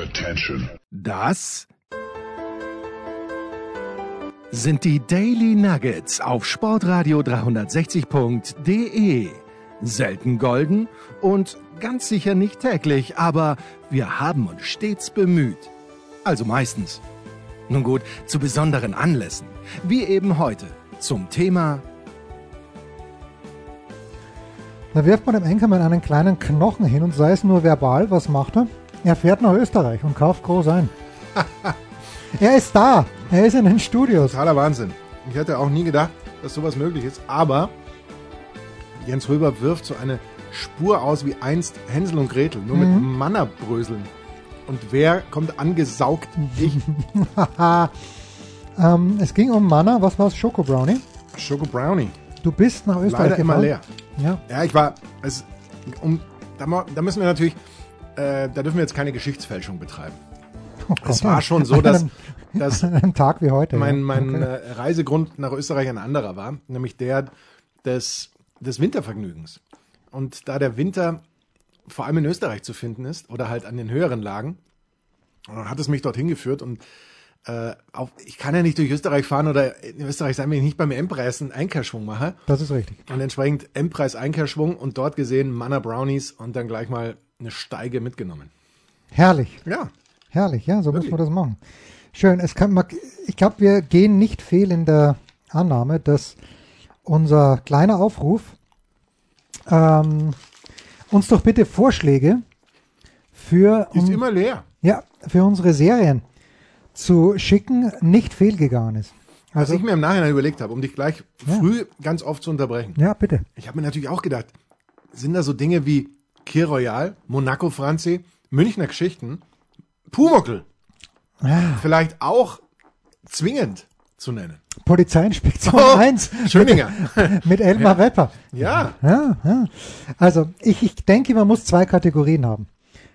Attention. Das sind die Daily Nuggets auf Sportradio 360.de. Selten golden und ganz sicher nicht täglich, aber wir haben uns stets bemüht. Also meistens. Nun gut, zu besonderen Anlässen, wie eben heute zum Thema Da wirft man dem Enkermann einen kleinen Knochen hin und sei es nur verbal, was macht er? Er fährt nach Österreich und kauft groß ein. er ist da. Er ist in den Studios. Totaler Wahnsinn. Ich hätte auch nie gedacht, dass sowas möglich ist. Aber Jens Röber wirft so eine Spur aus wie einst Hänsel und Gretel, nur mit Mannerbröseln. Und wer kommt angesaugt? Ich. ähm, es ging um Manna. Was war es? Schoko Brownie. Schoko Brownie. Du bist nach Österreich Leider immer gefahren. leer. Ja. Ja, ich war. Es, um, da, da müssen wir natürlich. Äh, da dürfen wir jetzt keine Geschichtsfälschung betreiben. Oh Es war schon so, dass, dass an einem Tag wie heute. mein, mein Okay. äh, Reisegrund nach Österreich ein anderer war, nämlich der des, des Wintervergnügens. Und da der Winter vor allem in Österreich zu finden ist oder halt an den höheren Lagen, hat es mich dorthin geführt und äh, auch, ich kann ja nicht durch Österreich fahren oder in Österreich sein, wenn ich nicht beim M-Preis einen Einkehrschwung mache. Das ist richtig. Und entsprechend M-Preis Einkehrschwung und dort gesehen Manna Brownies und dann gleich mal eine Steige mitgenommen. Herrlich. Ja, Herrlich, ja, so Wirklich? muss man das machen. Schön. Es kann, ich glaube, wir gehen nicht fehl in der Annahme, dass unser kleiner Aufruf ähm, uns doch bitte Vorschläge für, ist um, immer leer. ja, für unsere Serien zu schicken, nicht fehlgegangen ist. Was Also, ich mir im Nachhinein überlegt habe, um dich gleich Ja. früh ganz oft zu unterbrechen. ja, bitte. Ich habe mir natürlich auch gedacht, sind da so Dinge wie Kir Royal, Monaco Franzi, Münchner Geschichten, Pumuckl Ah, vielleicht auch zwingend zu nennen. Polizeiinspektion Oh, 1 Schöninger. mit Elmar Wepper. Ja, Ja, ja. Also ich, ich denke, man muss zwei Kategorien haben.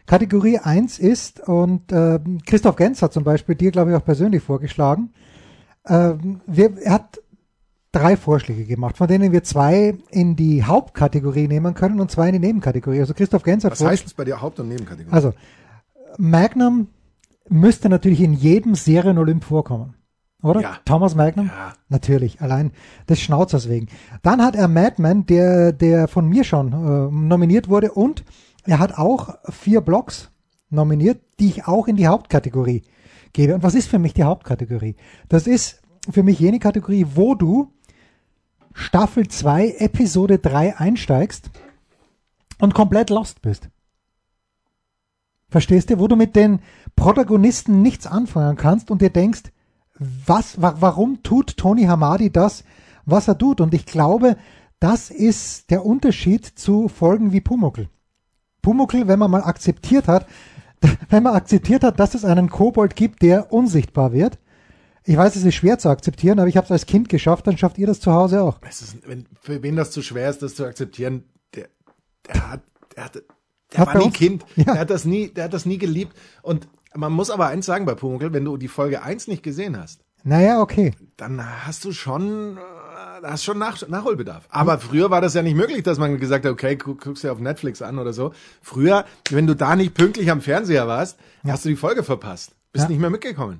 Kategorie 1 ist, und ähm, Christoph Genz hat zum Beispiel dir, glaube ich, auch persönlich vorgeschlagen, ähm, wir, er hat drei Vorschläge gemacht, von denen wir zwei in die Hauptkategorie nehmen können und zwei in die Nebenkategorie. Also Christoph Genz hat was heißt es bei dir Haupt- und Nebenkategorie? also Magnum müsste natürlich in jedem Serien-Olymp vorkommen. Oder? Ja. Thomas Magnum? Ja. Natürlich, allein des Schnauzers wegen. Dann hat er Madman, der, der von mir schon äh, nominiert wurde und er hat auch vier Blogs nominiert, die ich auch in die Hauptkategorie gebe. Und was ist für mich die Hauptkategorie? Das ist für mich jene Kategorie, wo du Staffel 2, Episode 3 einsteigst und komplett lost bist. Verstehst du? Wo du mit den Protagonisten nichts anfangen kannst und dir denkst, was, wa warum tut Tony Hamadi das, was er tut? Und ich glaube, das ist der Unterschied zu Folgen wie Pumuckl. Pumuckl, wenn man mal akzeptiert hat, wenn man akzeptiert hat, dass es einen Kobold gibt, der unsichtbar wird. Ich weiß, es ist schwer zu akzeptieren, aber ich habe es als Kind geschafft, dann schafft ihr das zu Hause auch. Ist, wenn, für wen das zu schwer ist, das zu akzeptieren, der, der hat, der hat, der Hat war nie uns- Kind. Ja. Der hat das nie, der hat das nie geliebt. Und man muss aber eins sagen bei Pumuckl, wenn du die Folge 1 nicht gesehen hast, Naja, okay. dann hast du schon, äh, hast schon Nach Nachholbedarf. Aber früher war das ja nicht möglich, dass man gesagt hat, okay, guck, guckst dir auf Netflix an oder so. Früher, wenn du da nicht pünktlich am Fernseher warst, hast du die Folge verpasst. Bist Ja. nicht mehr mitgekommen.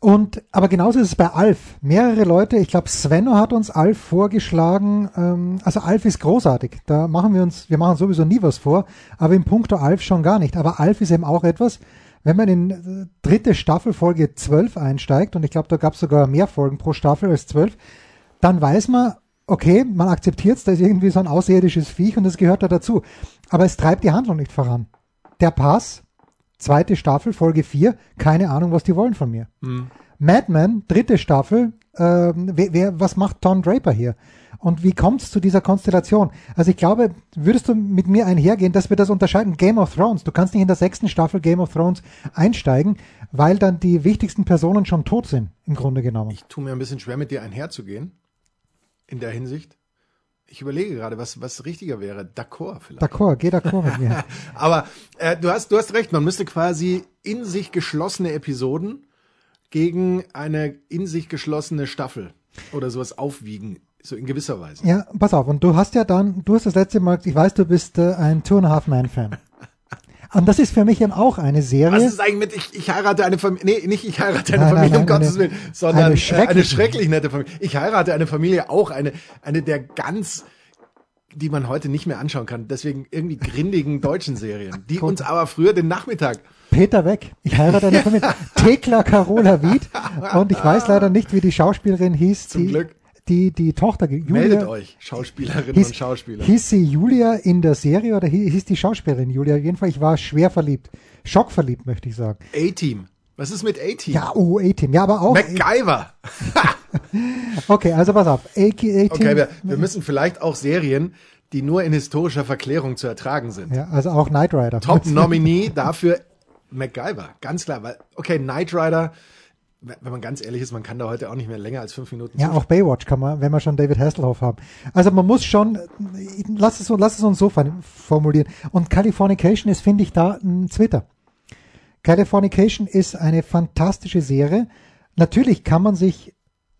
Und aber genauso ist es bei Alf. Mehrere Leute, ich glaube Svenno hat uns Alf vorgeschlagen. Ähm, also Alf ist großartig. Da machen wir uns, wir machen sowieso nie was vor, aber im Punkto Alf schon gar nicht. Aber Alf ist eben auch etwas, wenn man in äh, dritte Staffel Folge 12 einsteigt, und ich glaube, da gab es sogar mehr Folgen pro Staffel als 12, dann weiß man, okay, man akzeptiert es, da ist irgendwie so ein außerirdisches Viech und das gehört da dazu. Aber es treibt die Handlung nicht voran. Der Pass, zweite Staffel, Folge 4, keine Ahnung, was die wollen von mir. Madman, dritte Staffel, ähm, wer, wer, was macht Tom Draper hier? Und wie kommt es zu dieser Konstellation? Also ich glaube, würdest du mit mir einhergehen, dass wir das unterscheiden? Game of Thrones. Du kannst nicht in der sechsten Staffel Game of Thrones einsteigen, weil dann die wichtigsten Personen schon tot sind, im Grunde genommen. Ich tue mir ein bisschen schwer, mit dir einherzugehen. In der Hinsicht. Ich überlege gerade, was, was richtiger wäre. D'accord vielleicht. D'accord, geh d'accord mit mir. Aber äh, du hast du hast recht, man müsste quasi in sich geschlossene Episoden gegen eine in sich geschlossene Staffel oder sowas aufwiegen, so in gewisser Weise. Ja, pass auf, und du hast ja dann, du hast das letzte Mal, ich weiß, du bist äh, ein Two and a Half Man Fan. Und das ist für mich eben auch eine Serie. Was ist eigentlich mit ich, ich heirate eine Familie? Nee, nicht ich heirate eine Nein, nein, Familie, um nein, Gottes Willen, sondern eine schrecklich- schrecklich, eine schrecklich nette Familie. Ich heirate eine Familie auch, eine, eine der ganz, die man heute nicht mehr anschauen kann. Deswegen irgendwie grindigen deutschen Serien, die uns aber früher den Nachmittag. Peter Weg. Ich heirate eine Familie. Thekla Carola Wied. Und ich weiß leider nicht, wie die Schauspielerin hieß. Zum die, Glück. Die, die Tochter, Julia. Meldet euch, Schauspielerinnen Hieß, und Schauspieler. hieß sie Julia in der Serie oder hieß, die Schauspielerin Julia? Jedenfalls, ich war schwer verliebt. Schockverliebt, möchte ich sagen. A-Team. Was ist mit A-Team? Ja, oh, A-Team. Ja, aber auch. MacGyver. Okay, also pass auf. A-Team. Okay, wir, wir müssen vielleicht auch Serien, die nur in historischer Verklärung zu ertragen sind. ja, also auch Knight Rider. Top Nominee dafür MacGyver. Ganz klar, weil, okay, Knight Rider, wenn man ganz ehrlich ist, man kann da heute auch nicht mehr länger als fünf Minuten Ja, auch Baywatch kann man, wenn wir schon David Hasselhoff haben. Also man muss schon, lass es, lass es uns so formulieren. Und Californication ist, finde ich, da ein Twitter. Californication ist eine fantastische Serie. Natürlich kann man sich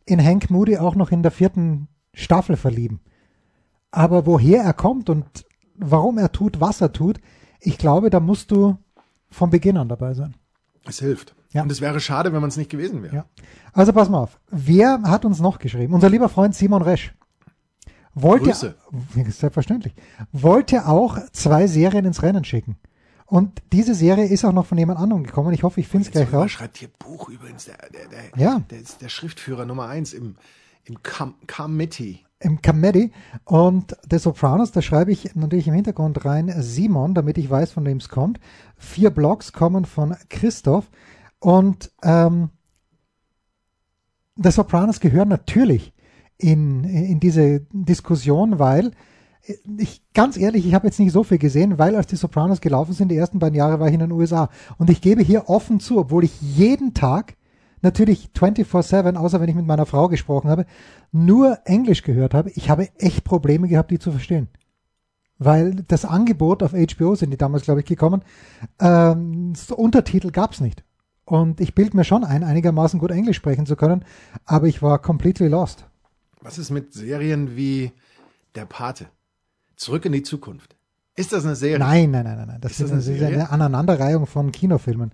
in Hank Moody auch noch in der vierten Staffel verlieben. Aber woher er kommt und warum er tut, was er tut, ich glaube, da musst du von Beginn an dabei sein. Es hilft. Ja. Und es wäre schade, wenn man es nicht gewesen wäre. Ja. Also pass mal auf. Wer hat uns noch geschrieben? Unser lieber Freund Simon Resch. Wollte, Grüße. selbstverständlich, wollte auch zwei Serien ins Rennen schicken. Und diese Serie ist auch noch von jemand anderem gekommen. Ich hoffe, ich finde es gleich raus. schreibt hier Buch übrigens, der, der, der, Ja. der ist der Schriftführer Nummer eins im, im Com Committee. Im Comedy. Und The Sopranos, da schreibe ich natürlich im Hintergrund rein Simon, damit ich weiß, von wem es kommt. Vier Blogs kommen von Christoph. Und ähm, The Sopranos gehören natürlich in, in diese Diskussion, weil ich ganz ehrlich, ich habe jetzt nicht so viel gesehen, weil als die Sopranos gelaufen sind, die ersten beiden Jahre war ich in den USA. Und ich gebe hier offen zu, obwohl ich jeden Tag natürlich 24-7, außer wenn ich mit meiner Frau gesprochen habe, nur Englisch gehört habe, ich habe echt Probleme gehabt, die zu verstehen. Weil das Angebot auf HBO sind die damals, glaube ich, gekommen, ähm, Untertitel gab's nicht. Und ich bilde mir schon ein, einigermaßen gut Englisch sprechen zu können, aber ich war completely lost. Was ist mit Serien wie Der Pate? Zurück in die Zukunft. Ist das eine Serie? Nein, nein, nein, nein, nein. Das Ist das eine, ist eine Serie? Aneinanderreihung von Kinofilmen.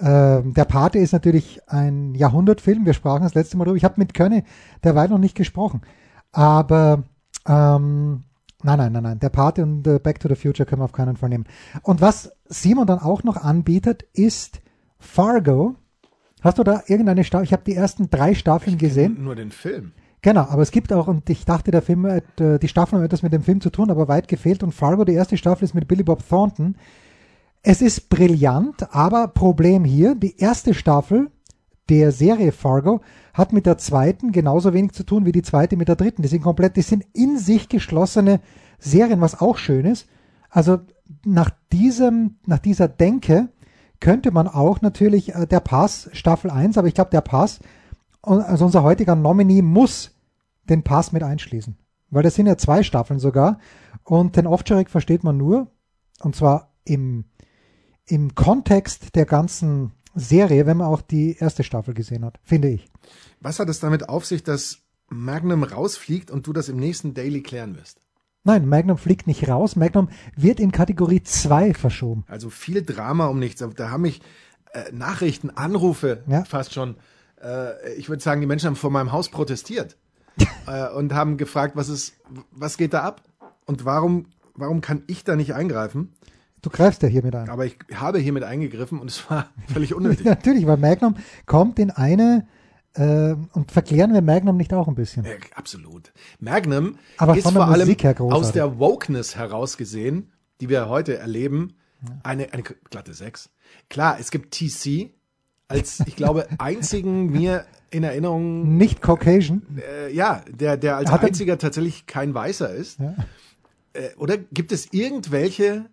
Ähm, der Pate ist natürlich ein Jahrhundertfilm. Wir sprachen das letzte Mal drüber. Ich habe mit Könne derweil noch nicht gesprochen. Aber ähm, nein, nein, nein, nein. Der Pate und äh, Back to the Future können wir auf keinen Fall nehmen. Und was Simon dann auch noch anbietet, ist Fargo. Hast du da irgendeine Staffel? Ich habe die ersten drei Staffeln gesehen. Nur den Film. Genau, aber es gibt auch, und ich dachte, der Film, hat, äh, die Staffeln haben etwas mit dem Film zu tun, aber weit gefehlt. Und Fargo, die erste Staffel ist mit Billy Bob Thornton. Es ist brillant, aber Problem hier, die erste Staffel der Serie Fargo hat mit der zweiten genauso wenig zu tun wie die zweite mit der dritten. Die sind komplett, die sind in sich geschlossene Serien, was auch schön ist. Also nach diesem, nach dieser Denke könnte man auch natürlich äh, der Pass Staffel 1, aber ich glaube, der Pass, also unser heutiger Nominee muss den Pass mit einschließen. Weil das sind ja zwei Staffeln sogar. Und den Ovtcharek versteht man nur, und zwar im, im Kontext der ganzen Serie, wenn man auch die erste Staffel gesehen hat, finde ich. Was hat es damit auf sich, dass Magnum rausfliegt und du das im nächsten Daily klären wirst? Nein, Magnum fliegt nicht raus. Magnum wird in Kategorie 2 verschoben. Also viel Drama um nichts. Da haben mich äh, Nachrichten, Anrufe Ja. fast schon. Äh, ich würde sagen, die Menschen haben vor meinem Haus protestiert äh, und haben gefragt, was ist, was geht da ab und warum, warum kann ich da nicht eingreifen? Du greifst ja hier mit ein. Aber ich habe hiermit eingegriffen und es war völlig unnötig. Natürlich, weil Magnum kommt in eine, und verklären wir Magnum nicht auch ein bisschen. Ja, absolut. Magnum Aber ist vor allem aus der Wokeness heraus gesehen, die wir heute erleben, eine, eine glatte Sechs. Klar, es gibt TC als, ich glaube, einzigen mir in Erinnerung, Nicht Caucasian. äh, ja, der, der als Hat er- einziger tatsächlich kein Weißer ist. Ja. Äh, oder gibt es irgendwelche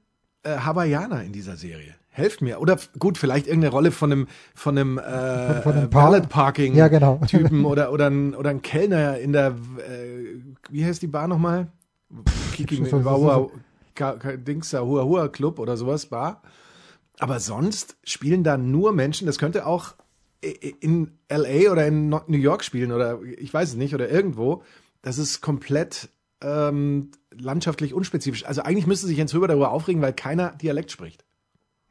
äh, Hawaiianer in dieser Serie? Helft mir. Oder gut, vielleicht irgendeine Rolle von einem von einem äh, Von- von einem Valet Parking Ja, genau. Typen oder oder ein, oder ein Kellner in der äh, wie heißt die Bar nochmal? Kiki so- so- so- Hua Hua Hua Club oder sowas Bar. Aber sonst spielen da nur Menschen, das könnte auch in LA oder in New York spielen oder ich weiß es nicht oder irgendwo. Das ist komplett ähm, landschaftlich unspezifisch. Also eigentlich müsste sich Jens Röber darüber aufregen, weil keiner Dialekt spricht.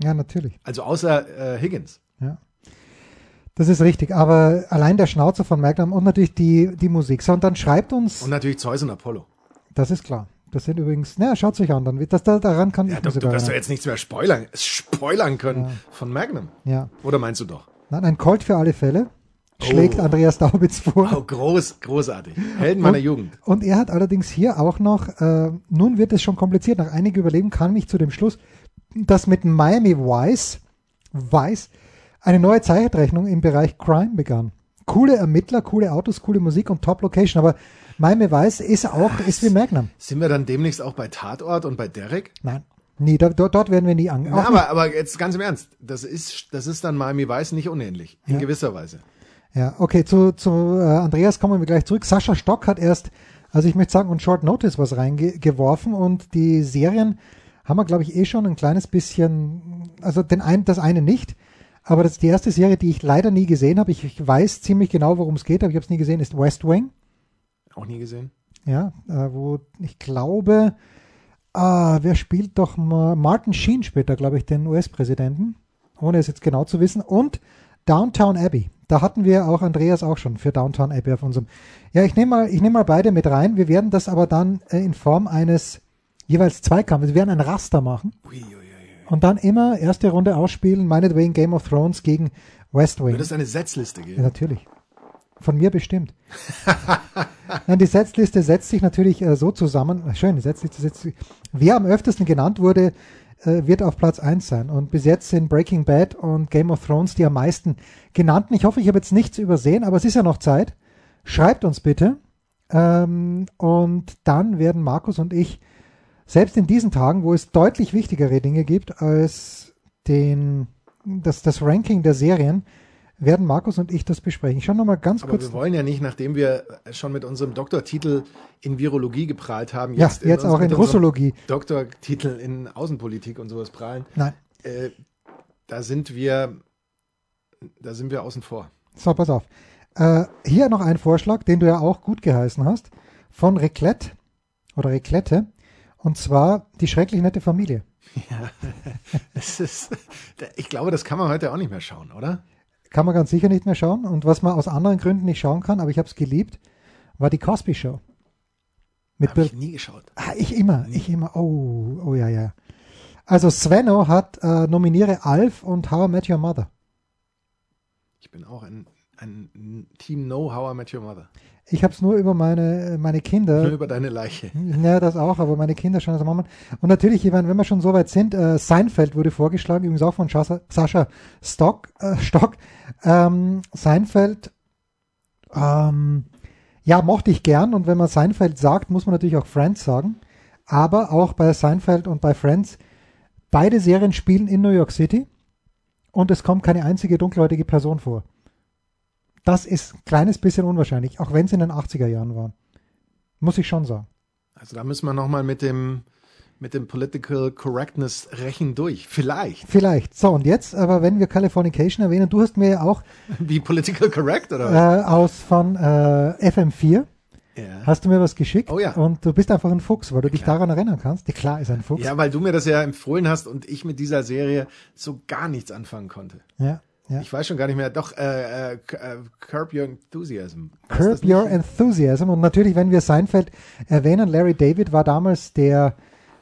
Ja, natürlich. Also außer äh, Higgins. Ja. Das ist richtig, aber allein der Schnauzer von Magnum und natürlich die, die Musik. So, und dann schreibt uns. Und natürlich Zeus und Apollo. Das ist klar. Das sind übrigens, naja, schaut sich an, dann das, da, daran kann Ja, ich du, du wirst doch jetzt nichts mehr spoilern, spoilern können von Magnum. Ja. Oder meinst du doch? Nein, ein Colt für alle Fälle schlägt Oh. Andreas Daubitz vor. Oh, groß, großartig. Helden meiner Und- Jugend. Und er hat allerdings hier auch noch, äh, nun wird es schon kompliziert, nach einigen Überlegungen kam ich zu dem Schluss, dass mit Miami Vice, Vice eine neue Zeitrechnung im Bereich Crime begann. Coole Ermittler, coole Autos, coole Musik und Top Location, aber Miami Vice ist auch, ist wie Magnum. Sind wir dann demnächst auch bei Tatort und bei Derek? Nein, nie, da, dort, dort werden wir nie an. Ja, auch nicht- aber, aber jetzt ganz im Ernst, das ist, das ist dann Miami Vice nicht unähnlich. In Ja. gewisser Weise. Ja, okay, zu, zu äh, Andreas kommen wir gleich zurück. Sascha Stock hat erst, also ich möchte sagen, on Short Notice was reingeworfen und die Serien haben wir, glaube ich, eh schon ein kleines bisschen, also den ein, das eine nicht, aber das ist die erste Serie, die ich leider nie gesehen habe. Ich, ich weiß ziemlich genau, worum es geht, aber ich habe es nie gesehen, ist West Wing. Auch nie gesehen. Ja, äh, wo ich glaube, ah, wer spielt doch mal, Martin Sheen da, glaube ich, den US-Präsidenten, ohne es jetzt genau zu wissen. Und Downtown Abbey. Da hatten wir auch Andreas auch schon für Downtown Abbey auf unserem. Ja, ich nehme mal, ich nehme mal beide mit rein. Wir werden das aber dann äh, in Form eines jeweils Zweikampfes. Wir werden ein Raster machen und dann immer erste Runde ausspielen, meinetwegen Game of Thrones gegen West Wing. Wird es eine Setzliste Ja, geben? natürlich. Von mir bestimmt. Nein, die Setzliste setzt sich natürlich äh, so zusammen. Schön, die Setzliste setzt sich. Wer am öftesten genannt wurde, äh, wird auf Platz 1 sein. Und bis jetzt sind Breaking Bad und Game of Thrones die am meisten genannten. Ich hoffe, ich habe jetzt nichts übersehen, aber es ist ja noch Zeit. Schreibt uns bitte. Ähm, und dann werden Markus und ich, selbst in diesen Tagen, wo es deutlich wichtigere Dinge gibt als den, das, das Ranking der Serien, werden Markus und ich das besprechen. Ich schaue nochmal ganz Aber kurz. wir wollen ja nicht, nachdem wir schon mit unserem Doktortitel in Virologie geprahlt haben, Ja, jetzt, jetzt uns- auch in Russologie. Doktortitel in Außenpolitik und sowas prahlen. Nein, Äh, da sind wir, da sind wir außen vor. so, pass auf. Äh, hier noch ein Vorschlag, den du ja auch gut geheißen hast, von Reclette oder Reclette. Und zwar die schrecklich nette Familie. Es ist, ich glaube, das kann man heute auch nicht mehr schauen, oder? Kann man ganz sicher nicht mehr schauen. Und was man aus anderen Gründen nicht schauen kann, aber ich habe es geliebt, war die Cosby Show. Mit Habe Bill ich nie geschaut. Ah, ich immer, ich immer. Oh, oh ja, ja. Also Svenno hat äh, nominiere Alf und How I Met Your Mother. Ich bin auch ein, ein Team Know How I Met Your Mother. Ich habe es nur über meine, meine Nur Kinder. über deine Leiche. Ja, das auch, aber meine Kinder schon als Mama. Und natürlich, ich meine, wenn wir schon so weit sind, äh, Seinfeld wurde vorgeschlagen, übrigens auch von Sascha, Sascha Stock. Äh, Stock. Ähm, Seinfeld, ähm, ja, mochte ich gern. Und wenn man Seinfeld sagt, muss man natürlich auch Friends sagen. Aber auch bei Seinfeld und bei Friends, beide Serien spielen in New York City und es kommt keine einzige dunkelhäutige Person vor. Das ist ein kleines bisschen unwahrscheinlich, auch wenn es in den 80er Jahren waren. Muss ich schon sagen. Also da müssen wir nochmal mit dem, mit dem Political Correctness rächen durch. Vielleicht. Vielleicht. So, und jetzt, aber wenn wir Californication erwähnen, du hast mir ja auch Wie Political Correct, oder äh, aus von äh, FM4, ja. hast du mir was geschickt Oh ja. und du bist einfach ein Fuchs, weil du dich daran erinnern kannst. Ja, klar ist ein Fuchs. ja, weil du mir das ja empfohlen hast und ich mit dieser Serie so gar nichts anfangen konnte. ja. Ja. Ich weiß schon gar nicht mehr. Doch, äh, äh, äh, Curb Your Enthusiasm. Heißt Curb? Your Enthusiasm. Und natürlich, wenn wir Seinfeld erwähnen, Larry David war damals der,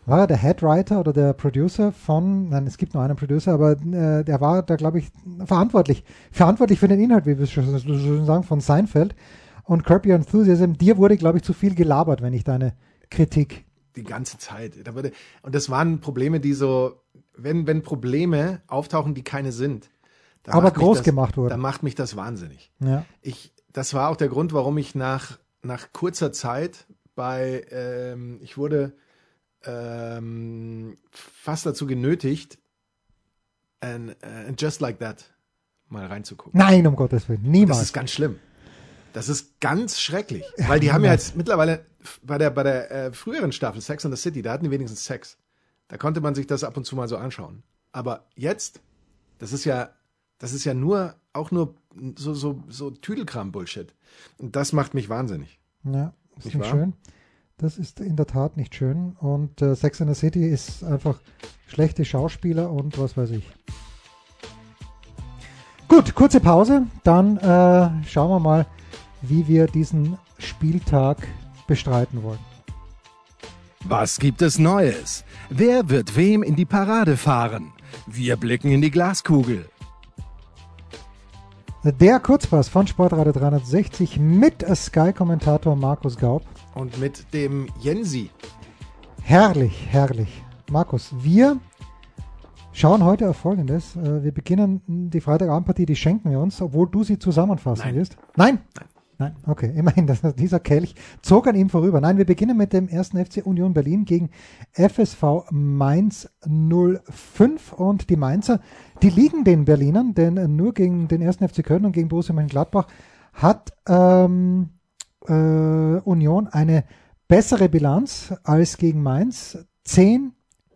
war er der Headwriter oder der Producer von, nein, es gibt nur einen Producer, aber äh, der war da, glaube ich, verantwortlich. Verantwortlich für den Inhalt, wie wir schon sagen, von Seinfeld. Und Curb Your Enthusiasm, dir wurde, glaube ich, zu viel gelabert, wenn ich deine Kritik. die ganze Zeit. Da wurde, und das waren Probleme, die so, wenn, wenn Probleme auftauchen, die keine sind. Dann Aber groß das, gemacht wurden. Dann macht mich das wahnsinnig. Ja. Ich, das war auch der Grund, warum ich nach, nach kurzer Zeit bei, ähm, ich wurde ähm, fast dazu genötigt, and, uh, Just Like That mal reinzugucken. Nein, um Gottes Willen. Das Niemals. ist ganz schlimm. Das ist ganz schrecklich. Weil die haben ja jetzt mittlerweile bei der, bei der äh, früheren Staffel Sex and the City, da hatten die wenigstens Sex. Da konnte man sich das ab und zu mal so anschauen. Aber jetzt, das ist ja, das ist ja nur, auch nur so, so, so Tüdelkram-Bullshit. Und das macht mich wahnsinnig. Ja, ist Nicht nicht schön. Das ist in der Tat nicht schön. Und äh, Sex in the City ist einfach schlechte Schauspieler und was weiß ich. Gut, kurze Pause. Dann äh, schauen wir mal, wie wir diesen Spieltag bestreiten wollen. Was gibt es Neues? Wer wird wem in die Parade fahren? Wir blicken in die Glaskugel. Der Kurzpass von Sportradio 360 mit Sky-Kommentator Markus Gaub. Und mit dem Jensi. Herrlich, herrlich. Markus, wir schauen heute auf Folgendes. Äh, wir beginnen die Freitagabendpartie, die schenken wir uns, obwohl du sie zusammenfassen Nein. wirst. Nein? Nein. Nein, okay, immerhin, das, dieser Kelch zog an ihm vorüber. Nein, wir beginnen mit dem ersten FC Union Berlin gegen FSV Mainz 05 und die Mainzer, die liegen den Berlinern, denn nur gegen den ersten FC Köln und gegen Borussia Mönchengladbach hat ähm, äh, Union eine bessere Bilanz als gegen Mainz. Zehn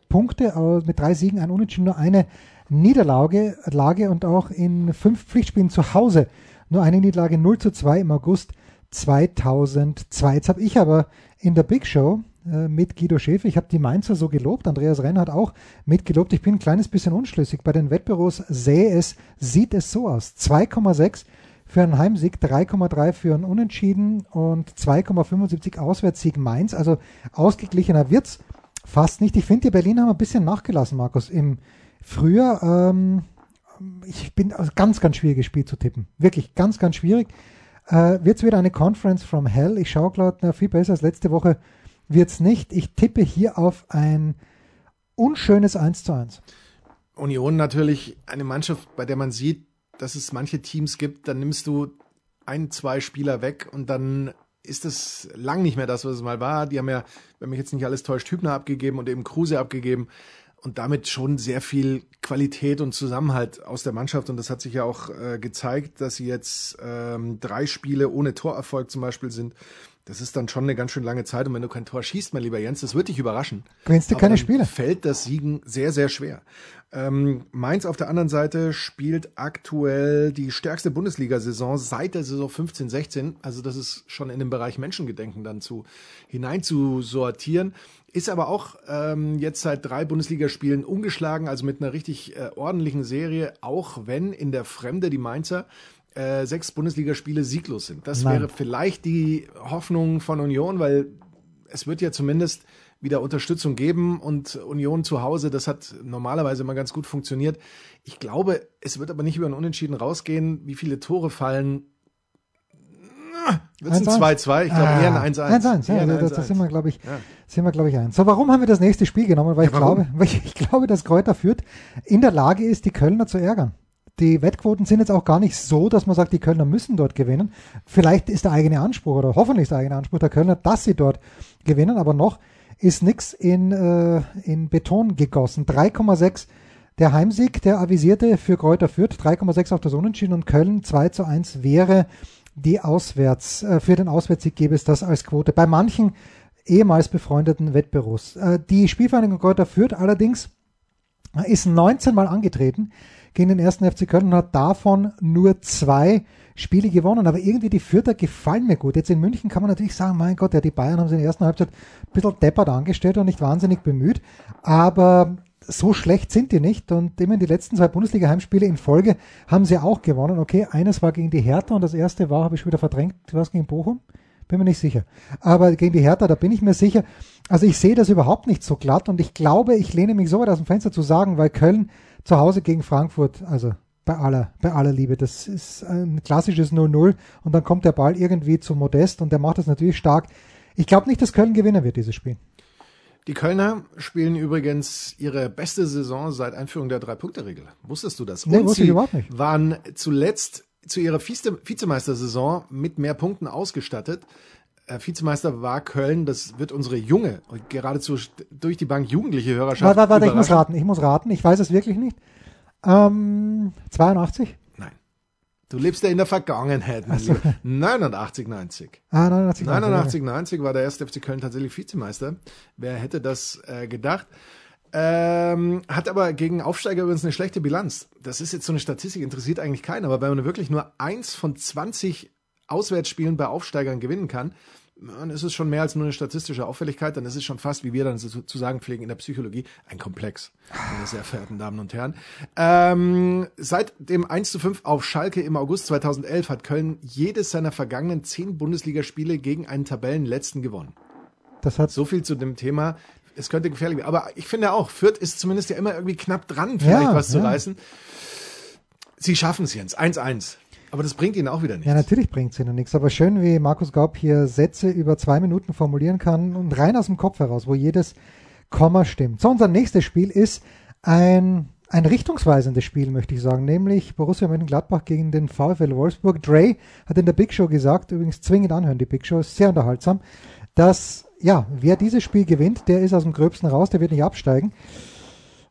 Punkte mit drei Siegen, ein Unentschieden, nur eine Niederlage Lage und auch in fünf Pflichtspielen zu Hause nur eine Niederlage 0 zu 2 im August 2002. Jetzt habe ich aber in der Big Show äh, mit Guido Schäfer, ich habe die Mainzer so gelobt, Andreas Renn hat auch mitgelobt. Ich bin ein kleines bisschen unschlüssig. Bei den Wettbüros sähe es, sieht es so aus. 2,6 für einen Heimsieg, 3,3 für einen Unentschieden und 2,75 Auswärtssieg Mainz. Also ausgeglichener wird's fast nicht. Ich finde, die Berliner haben ein bisschen nachgelassen, Markus. Im Frühjahr ähm, ich bin also ganz, ganz schwieriges Spiel zu tippen. Wirklich ganz, ganz schwierig. Äh, wird es wieder eine Conference from Hell? Ich schaue gerade, viel besser als letzte Woche wird es nicht. Ich tippe hier auf ein unschönes 1 zu 1. Union natürlich eine Mannschaft, bei der man sieht, dass es manche Teams gibt, dann nimmst du ein, zwei Spieler weg und dann ist es lang nicht mehr das, was es mal war. Die haben ja, wenn mich jetzt nicht alles täuscht, Hübner abgegeben und eben Kruse abgegeben und damit schon sehr viel Qualität und Zusammenhalt aus der Mannschaft. Und das hat sich ja auch äh, gezeigt, dass sie jetzt ähm, drei Spiele ohne Torerfolg zum Beispiel sind. Das ist dann schon eine ganz schön lange Zeit. Und wenn du kein Tor schießt, mein lieber Jens, das wird dich überraschen. Gewinnst du keine Spiele. Fällt das Siegen sehr, sehr schwer. Ähm, Mainz auf der anderen Seite spielt aktuell die stärkste Bundesliga-Saison seit der Saison 15, 16. Also das ist schon in den Bereich Menschengedenken dann zu hinein zu sortieren. Ist aber auch ähm, jetzt seit drei Bundesligaspielen ungeschlagen, also mit einer richtig äh, ordentlichen Serie, auch wenn in der Fremde die Mainzer äh, sechs Bundesligaspiele sieglos sind. Das Nein. wäre vielleicht die Hoffnung von Union, weil es wird ja zumindest wieder Unterstützung geben und Union zu Hause, das hat normalerweise immer ganz gut funktioniert. Ich glaube, es wird aber nicht über ein Unentschieden rausgehen. Wie viele Tore fallen? Ein 1-1? 2-2? Ich glaube eher ein 1-1. 1-1, ja, ein das, das 1-1. sind wir, glaube ich, Ja. sind wir, glaube ich, ein. So, warum haben wir das nächste Spiel genommen? Weil ich Ja, warum? glaube, weil ich, ich glaube, dass Kräuter führt in der Lage ist, die Kölner zu ärgern. Die Wettquoten sind jetzt auch gar nicht so, dass man sagt, die Kölner müssen dort gewinnen. Vielleicht ist der eigene Anspruch oder hoffentlich ist der eigene Anspruch der Kölner, dass sie dort gewinnen, aber noch ist nichts in, äh, in Beton gegossen. 3,6 der Heimsieg, der avisierte für Kräuter Fürth, 3,6 auf das Unentschieden und Köln 2 zu 1 wäre die Auswärts, äh, für den Auswärtssieg gäbe es das als Quote. Bei manchen ehemals befreundeten Wettbüros. Äh, die Spielvereinigung Kräuter Fürth allerdings ist 19 Mal angetreten gegen den ersten FC Köln und hat davon nur zwei Spiele gewonnen. Aber irgendwie die Fürther gefallen mir gut. Jetzt in München kann man natürlich sagen, mein Gott, ja, die Bayern haben sie in der ersten Halbzeit ein bisschen deppert angestellt und nicht wahnsinnig bemüht. Aber so schlecht sind die nicht. Und immer die letzten zwei Bundesliga-Heimspiele in Folge haben sie auch gewonnen. Okay, eines war gegen die Hertha und das erste war, habe ich schon wieder verdrängt, was gegen Bochum? Bin mir nicht sicher. Aber gegen die Hertha, da bin ich mir sicher. Also ich sehe das überhaupt nicht so glatt und ich glaube, ich lehne mich so weit aus dem Fenster zu sagen, weil Köln zu Hause gegen Frankfurt, also bei aller, bei aller Liebe, das ist ein klassisches 0-0 und dann kommt der Ball irgendwie zu Modest und der macht das natürlich stark. Ich glaube nicht, dass Köln gewinnen wird, dieses Spiel. Die Kölner spielen übrigens ihre beste Saison seit Einführung der Drei-Punkte-Regel. Wusstest du das? Nee, Und wusste ich überhaupt nicht. waren zuletzt zu ihrer Vize Vizemeistersaison mit mehr Punkten ausgestattet. Äh, Vizemeister war Köln, das wird unsere junge, und geradezu durch die Bank jugendliche Hörerschaft. Warte, warte, warte, ich muss raten, ich muss raten, ich weiß es wirklich nicht. Ähm, 82? Du lebst ja in der Vergangenheit, mein so. Lieber. 89, 90. Ah, 89. 89, 90 war der erste FC Köln tatsächlich Vizemeister. Wer hätte das äh, gedacht? Ähm, hat aber gegen Aufsteiger übrigens eine schlechte Bilanz. Das ist jetzt so eine Statistik, interessiert eigentlich keinen, aber wenn man wirklich nur eins von 20 Auswärtsspielen bei Aufsteigern gewinnen kann, dann ist es schon mehr als nur eine statistische Auffälligkeit, dann ist es schon fast, wie wir dann so zu sagen pflegen in der Psychologie, ein Komplex, meine sehr verehrten Damen und Herren. Ähm, seit dem 1 zu 5 auf Schalke im August 2011 hat Köln jedes seiner vergangenen zehn Bundesligaspiele gegen einen Tabellenletzten gewonnen. Das hat So viel zu dem Thema. Es könnte gefährlich werden. Aber ich finde auch, Fürth ist zumindest ja immer irgendwie knapp dran, vielleicht Ja, was zu ja. reißen. Sie schaffen es jetzt. 1-1. Aber das bringt ihnen auch wieder nichts. Ja, natürlich bringt es ihnen nichts. Aber schön, wie Markus Gaub hier Sätze über zwei Minuten formulieren kann und rein aus dem Kopf heraus, wo jedes Komma stimmt. So, unser nächstes Spiel ist ein, ein richtungsweisendes Spiel, möchte ich sagen, nämlich Borussia Mönchengladbach gegen den VfL Wolfsburg. Dre hat in der Big Show gesagt, übrigens zwingend anhören, die Big Show ist sehr unterhaltsam, dass, ja, wer dieses Spiel gewinnt, der ist aus dem Gröbsten raus, der wird nicht absteigen.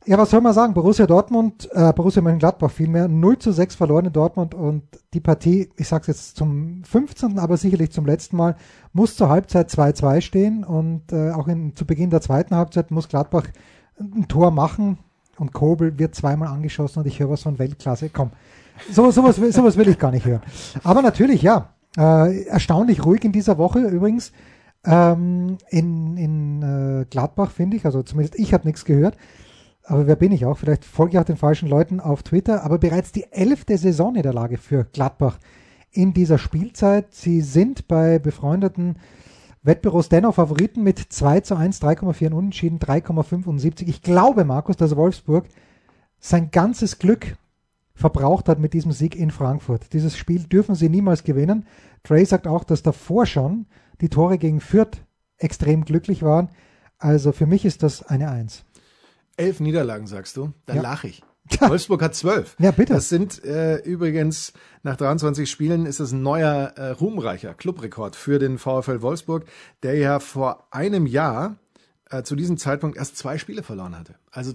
Ja, was soll man sagen? Borussia Dortmund, äh, Borussia Mönchengladbach vielmehr, 0 zu 6 verloren in Dortmund und die Partie, ich sag's jetzt zum 15., aber sicherlich zum letzten Mal, muss zur Halbzeit 2-2 stehen und äh, auch in, zu Beginn der zweiten Halbzeit muss Gladbach ein Tor machen und Kobel wird zweimal angeschossen und ich höre was von Weltklasse. Komm, so, sowas, sowas will ich gar nicht hören. Aber natürlich, ja, äh, erstaunlich ruhig in dieser Woche übrigens. Ähm, in in äh, Gladbach finde ich, also zumindest ich habe nichts gehört. Aber wer bin ich auch? Vielleicht folge ich auch den falschen Leuten auf Twitter. Aber bereits die elfte Saisonniederlage für Gladbach in dieser Spielzeit. Sie sind bei befreundeten Wettbüros dennoch Favoriten mit 2 zu 1, 3,4 Unentschieden, 3,75. Ich glaube, Markus, dass Wolfsburg sein ganzes Glück verbraucht hat mit diesem Sieg in Frankfurt. Dieses Spiel dürfen sie niemals gewinnen. Trey sagt auch, dass davor schon die Tore gegen Fürth extrem glücklich waren. Also für mich ist das eine Eins. Elf Niederlagen, sagst du? Dann Ja. lache ich. Wolfsburg hat zwölf. Ja, bitte. Das sind äh, übrigens nach 23 Spielen ist das ein neuer äh, ruhmreicher Clubrekord für den VfL Wolfsburg, der ja vor einem Jahr äh, zu diesem Zeitpunkt erst zwei Spiele verloren hatte. Also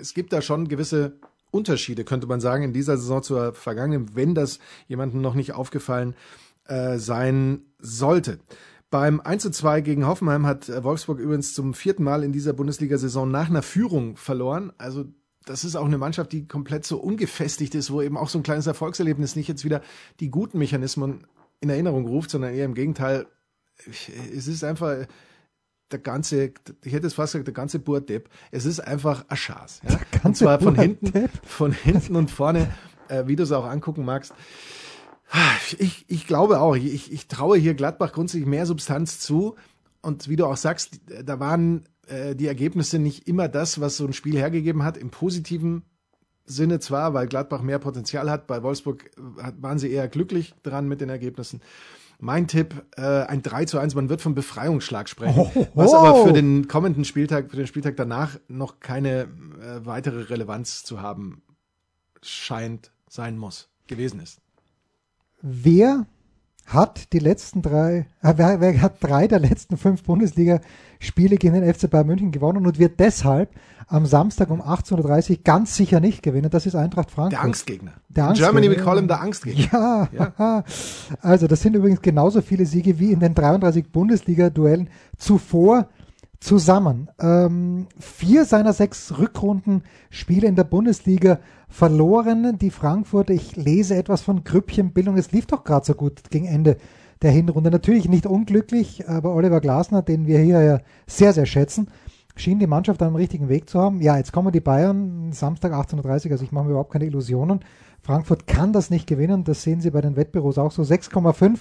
es gibt da schon gewisse Unterschiede, könnte man sagen, in dieser Saison zur vergangenen, wenn das jemandem noch nicht aufgefallen äh, sein sollte. Beim 1 zu 2 gegen Hoffenheim hat äh, Wolfsburg übrigens zum vierten Mal in dieser Bundesliga-Saison nach einer Führung verloren. Also das ist auch eine Mannschaft, die komplett so ungefestigt ist, wo eben auch so ein kleines Erfolgserlebnis nicht jetzt wieder die guten Mechanismen in Erinnerung ruft, sondern eher im Gegenteil. Es ist einfach der ganze, ich hätte es fast gesagt, der ganze Burdepp. Es ist einfach ein Schaß. Ja? Und zwar von hinten, von hinten und vorne, äh, wie du es auch angucken magst. Ich, ich glaube auch, ich, ich traue hier Gladbach grundsätzlich mehr Substanz zu. Und wie du auch sagst, da waren äh, die Ergebnisse nicht immer das, was so ein Spiel hergegeben hat. Im positiven Sinne zwar, weil Gladbach mehr Potenzial hat. Bei Wolfsburg äh, waren sie eher glücklich dran mit den Ergebnissen. Mein Tipp, äh, ein 3 zu 1, man wird vom Befreiungsschlag sprechen, Oh, was aber für den kommenden Spieltag, für den Spieltag danach noch keine äh, weitere Relevanz zu haben scheint, sein muss, gewesen ist. Wer hat die letzten drei, äh, wer, wer hat drei der letzten fünf Bundesliga-Spiele gegen den FC Bayern München gewonnen und wird deshalb am Samstag um 18.30 Uhr ganz sicher nicht gewinnen? Das ist Eintracht Frankfurt. Der Angstgegner. Der Angstgegner, Germany, we ja. call him der Angstgegner. Ja, also das sind übrigens genauso viele Siege wie in den 33 Bundesliga-Duellen zuvor zusammen. Ähm, vier seiner sechs Rückrundenspiele in der Bundesliga verloren. Die Frankfurter, ich lese etwas von Grüppchenbildung. Es lief doch gerade so gut gegen Ende der Hinrunde. Natürlich nicht unglücklich, aber Oliver Glasner, den wir hier ja sehr, sehr schätzen, schien die Mannschaft dem richtigen Weg zu haben. Ja, jetzt kommen die Bayern, Samstag 18.30 Uhr, also ich mache mir überhaupt keine Illusionen. Frankfurt kann das nicht gewinnen, das sehen Sie bei den Wettbüros auch so. 6,5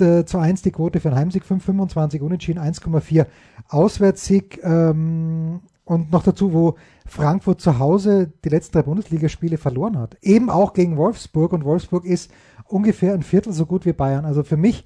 äh, zu 1 die Quote für einen Heimsieg, 5,25 unentschieden, 1,4 Auswärtssieg ähm, und noch dazu, wo Frankfurt zu Hause die letzten drei Bundesligaspiele verloren hat. Eben auch gegen Wolfsburg und Wolfsburg ist ungefähr ein Viertel so gut wie Bayern. Also für mich,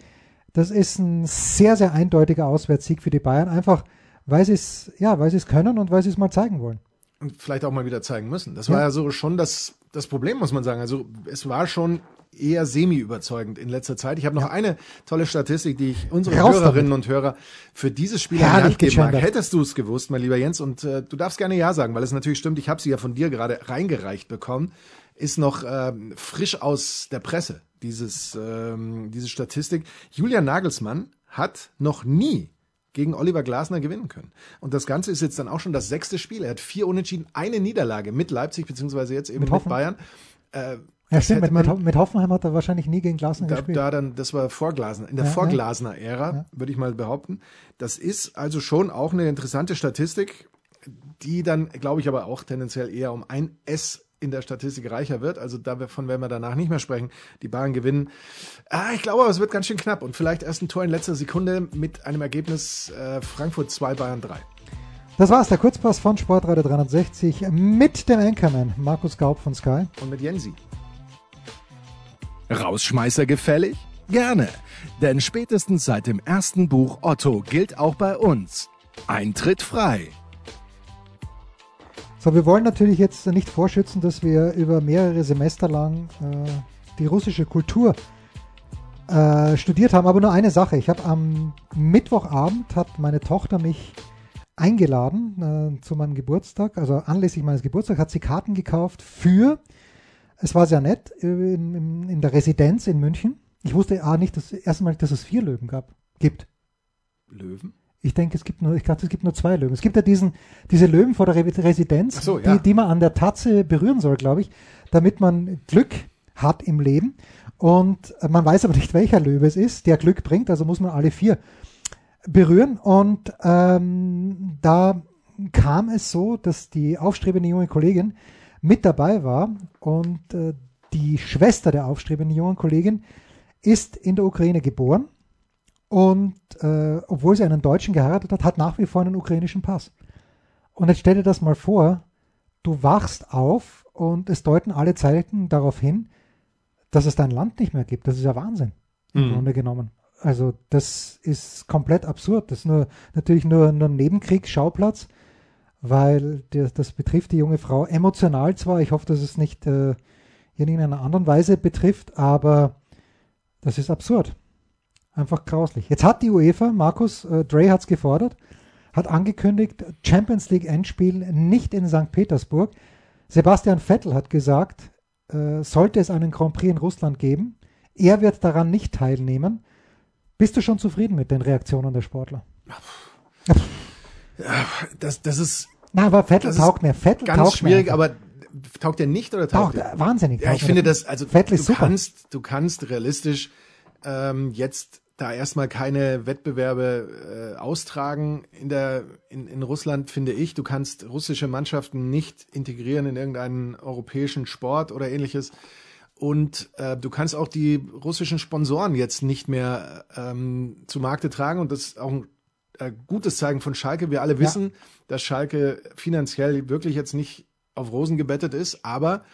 das ist ein sehr, sehr eindeutiger Auswärtssieg für die Bayern, einfach weil sie es, ja, weil sie es können und weil sie es mal zeigen wollen. und vielleicht auch mal wieder zeigen müssen. Das Ja. war ja so schon das, das Problem, muss man sagen. Also es war schon eher semi-überzeugend in letzter Zeit. Ich habe noch eine tolle Statistik, die ich unseren Raus Hörerinnen damit. und Hörer für dieses Spiel Herrlich an die geben mag. Hättest du es gewusst, mein lieber Jens, und äh, du darfst gerne Ja sagen, weil es natürlich stimmt, ich habe sie ja von dir gerade reingereicht bekommen, ist noch ähm, frisch aus der Presse, dieses, ähm, diese Statistik. Julian Nagelsmann hat noch nie gegen Oliver Glasner gewinnen können. Und das Ganze ist jetzt dann auch schon das sechste Spiel. Er hat vier Unentschieden, eine Niederlage mit Leipzig, beziehungsweise jetzt eben Mit mit. Bayern. Äh, Ja, stimmt, mit, hätte mit, Hoffenheim hat er wahrscheinlich nie gegen Glasner Da, gespielt. da dann, das war vor Glasner, in der Ja, vor ja. Glasner Ära, Ja. würde ich mal behaupten. Das ist also schon auch eine interessante Statistik, die dann, glaube ich, aber auch tendenziell eher um ein S in der Statistik reicher wird. Also davon werden wir danach nicht mehr sprechen. Die Bayern gewinnen. Ah, ich glaube, aber es wird ganz schön knapp und vielleicht erst ein Tor in letzter Sekunde mit einem Ergebnis äh, Frankfurt 2, Bayern 3. Das war's, der Kurzpass von Sportradio 360 mit dem Anchorman Markus Gaub von Sky. Und mit Jensi. Rausschmeißer gefällig? Gerne, denn spätestens seit dem ersten Buch Otto gilt auch bei uns. Eintritt frei. So, wir wollen natürlich jetzt nicht vorschützen, dass wir über mehrere Semester lang äh, die russische Kultur äh, studiert haben, aber nur eine Sache. Ich habe am Mittwochabend hat meine Tochter mich eingeladen äh, zu meinem Geburtstag, also anlässlich meines Geburtstags hat sie Karten gekauft für, es war sehr nett, äh, in, in, in der Residenz in München. Ich wusste ah, nicht, dass erstmal, dass es vier Löwen gab, gibt. Löwen? Ich denke, es gibt nur, ich dachte, es gibt nur zwei Löwen. Es gibt ja diesen, diese Löwen vor der Re Residenz, so, ja. die, die man an der Tatze berühren soll, glaube ich, damit man Glück hat im Leben. Und äh, man weiß aber nicht, welcher Löwe es ist, der Glück bringt, also muss man alle vier berühren. Und ähm, da kam es so, dass die aufstrebende junge Kollegin mit dabei war und äh, die Schwester der aufstrebenden jungen Kollegin ist in der Ukraine geboren und äh, obwohl sie einen Deutschen geheiratet hat, hat nach wie vor einen ukrainischen Pass. Und jetzt stell dir das mal vor, du wachst auf und es deuten alle Zeichen darauf hin, dass es dein Land nicht mehr gibt. Das ist ja Wahnsinn, im Mhm. Grunde genommen. Also das ist komplett absurd. Das ist nur natürlich nur, nur ein Nebenkriegsschauplatz, weil das, das betrifft die junge Frau emotional zwar. Ich hoffe, dass es nicht äh, in irgendeiner anderen Weise betrifft, aber das ist absurd. Einfach grauslich. Jetzt hat die UEFA, Markus, äh, Dre hat es gefordert, hat angekündigt, Champions League Endspiel nicht in St. Petersburg. Sebastian Vettel hat gesagt, äh, sollte es einen Grand Prix in Russland geben, er wird daran nicht teilnehmen. Bist du schon zufrieden mit den Reaktionen der Sportler? Das, das ist Na, aber Vettel taugt mir. Vettel ganz taugt schwierig, mir. aber taugt der nicht oder taugt taugt äh, wahnsinnig. Ja, ich finde das, also Vettel du ist super. kannst, du kannst realistisch ähm, jetzt da erstmal keine Wettbewerbe äh, austragen in der in, in Russland, finde ich. Du kannst russische Mannschaften nicht integrieren in irgendeinen europäischen Sport oder ähnliches. Und äh, du kannst auch die russischen Sponsoren jetzt nicht mehr ähm, zu Markte tragen. Und das ist auch ein äh, gutes Zeichen von Schalke. Wir alle wissen, dass Schalke finanziell wirklich jetzt nicht auf Rosen gebettet ist, aber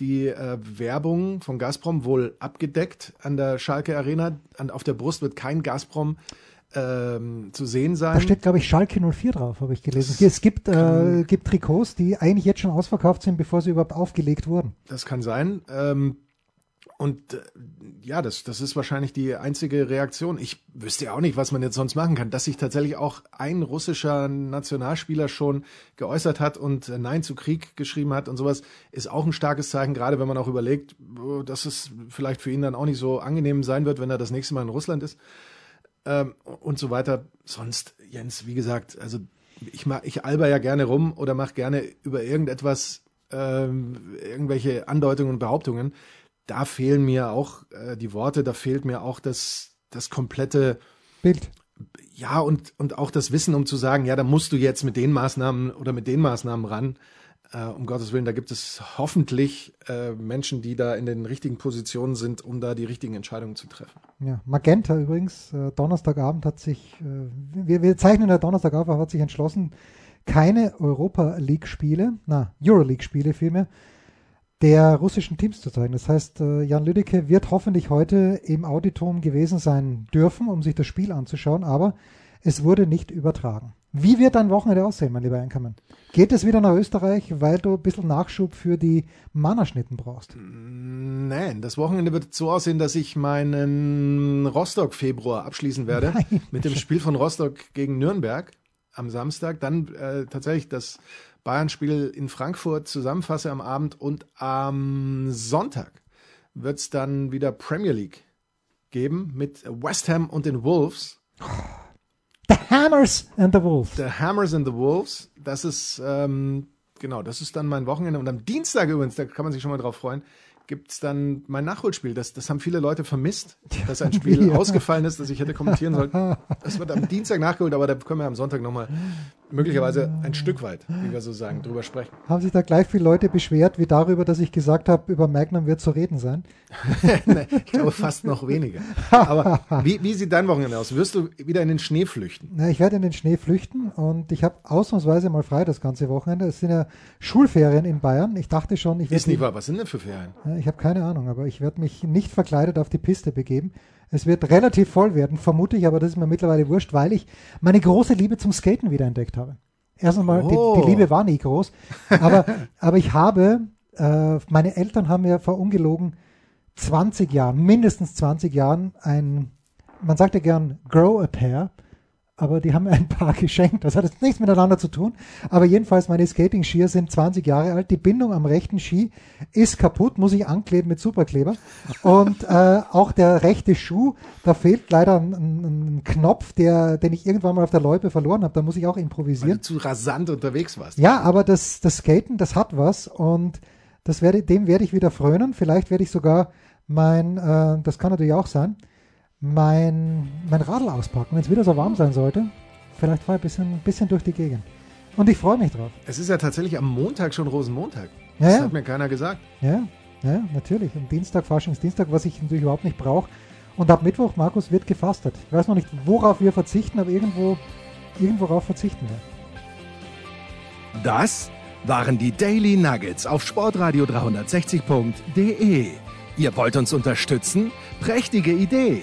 die äh, Werbung von Gazprom wohl abgedeckt an der Schalke Arena. An, auf der Brust wird kein Gazprom ähm, zu sehen sein. Da steht, glaube ich, Schalke 04 drauf, habe ich gelesen. Es gibt, äh, gibt Trikots, die eigentlich jetzt schon ausverkauft sind, bevor sie überhaupt aufgelegt wurden. Das kann sein. Ähm, und äh, ja, das, das ist wahrscheinlich die einzige Reaktion. Ich wüsste ja auch nicht, was man jetzt sonst machen kann. Dass sich tatsächlich auch ein russischer Nationalspieler schon geäußert hat und äh, Nein zu Krieg geschrieben hat und sowas, ist auch ein starkes Zeichen, gerade wenn man auch überlegt, äh, dass es vielleicht für ihn dann auch nicht so angenehm sein wird, wenn er das nächste Mal in Russland ist ähm, und so weiter. Sonst, Jens, wie gesagt, also ich mach, ich alber ja gerne rum oder mache gerne über irgendetwas ähm, irgendwelche Andeutungen und Behauptungen. Da fehlen mir auch äh, die Worte, da fehlt mir auch das, das komplette, Bild. ja, und, und auch das Wissen, um zu sagen, ja, da musst du jetzt mit den Maßnahmen oder mit den Maßnahmen ran. Äh, um Gottes Willen, da gibt es hoffentlich äh, Menschen, die da in den richtigen Positionen sind, um da die richtigen Entscheidungen zu treffen. Ja, Magenta übrigens, äh, Donnerstagabend hat sich, äh, wir, wir zeichnen ja Donnerstag auf, aber hat sich entschlossen, keine Europa League-Spiele, na, Euroleague-Spiele vielmehr, der russischen Teams zu zeigen. Das heißt, äh, Jan Lüdecke wird hoffentlich heute im Auditorium gewesen sein dürfen, um sich das Spiel anzuschauen, aber es wurde nicht übertragen. Wie wird dein Wochenende aussehen, mein lieber Einkommen? Geht es wieder nach Österreich, weil du ein bisschen Nachschub für die Mannerschnitten brauchst? Nein, das Wochenende wird so aussehen, dass ich meinen Rostock-Februar abschließen werde Nein. mit dem Spiel von Rostock gegen Nürnberg am Samstag. Dann äh, tatsächlich das Bayern-Spiel in Frankfurt zusammenfasse am Abend und am Sonntag wird es dann wieder Premier League geben mit West Ham und den Wolves. The Hammers and the Wolves. The Hammers and the Wolves. Das ist ähm, genau, das ist dann mein Wochenende. Und am Dienstag übrigens, da kann man sich schon mal drauf freuen, gibt's dann mein Nachholspiel. Das, das haben viele Leute vermisst, dass ein Spiel Ja. ausgefallen ist, das ich hätte kommentieren sollen. Das wird am Dienstag nachgeholt, aber da können wir am Sonntag nochmal möglicherweise ein Stück weit, wie wir so sagen, drüber sprechen. Haben sich da gleich viele Leute beschwert, wie darüber, dass ich gesagt habe, über Magnum wird zu reden sein. Ich glaube fast noch weniger. Aber wie, wie sieht dein Wochenende aus? Wirst du wieder in den Schnee flüchten? Na, ich werde in den Schnee flüchten und ich habe ausnahmsweise mal frei das ganze Wochenende. Es sind ja Schulferien in Bayern. Ich dachte schon, ich Ist werde nicht wahr. Was sind denn für Ferien? Ich habe keine Ahnung, aber ich werde mich nicht verkleidet auf die Piste begeben. Es wird relativ voll werden, vermute ich, aber das ist mir mittlerweile wurscht, weil ich meine große Liebe zum Skaten wiederentdeckt habe. Erst einmal, Oh. die, die Liebe war nie groß, aber, aber ich habe, äh, meine Eltern haben mir vor ungelogen 20 Jahren, mindestens 20 Jahren ein, man sagt ja gern Grow a Pair, aber die haben mir ein paar geschenkt. Das hat jetzt nichts miteinander zu tun. Aber jedenfalls, meine Skating-Skier sind 20 Jahre alt. Die Bindung am rechten Ski ist kaputt, muss ich ankleben mit Superkleber. Und äh, auch der rechte Schuh, da fehlt leider ein, ein, Knopf, der, den ich irgendwann mal auf der Loipe verloren habe. Da muss ich auch Weil improvisieren. du zu rasant unterwegs warst. Ja, aber das, das Skaten, das hat was und das werde, dem werde ich wieder frönen. Vielleicht werde ich sogar mein, äh, das kann natürlich auch sein, mein, mein Radl auspacken, wenn es wieder so warm sein sollte. Vielleicht fahre ich ein bisschen, bisschen durch die Gegend. Und ich freue mich drauf. Es ist ja tatsächlich am Montag schon Rosenmontag. Ja, Das ja. hat mir keiner gesagt. Ja, ja, natürlich. Am Dienstag, Faschingsdienstag, was ich natürlich überhaupt nicht brauche. Und ab Mittwoch, Markus, wird gefastet. Ich weiß noch nicht, worauf wir verzichten, aber irgendwo, irgendworauf verzichten wir. Das waren die Daily Nuggets auf Sportradio 360.de. Ihr wollt uns unterstützen? Prächtige Idee!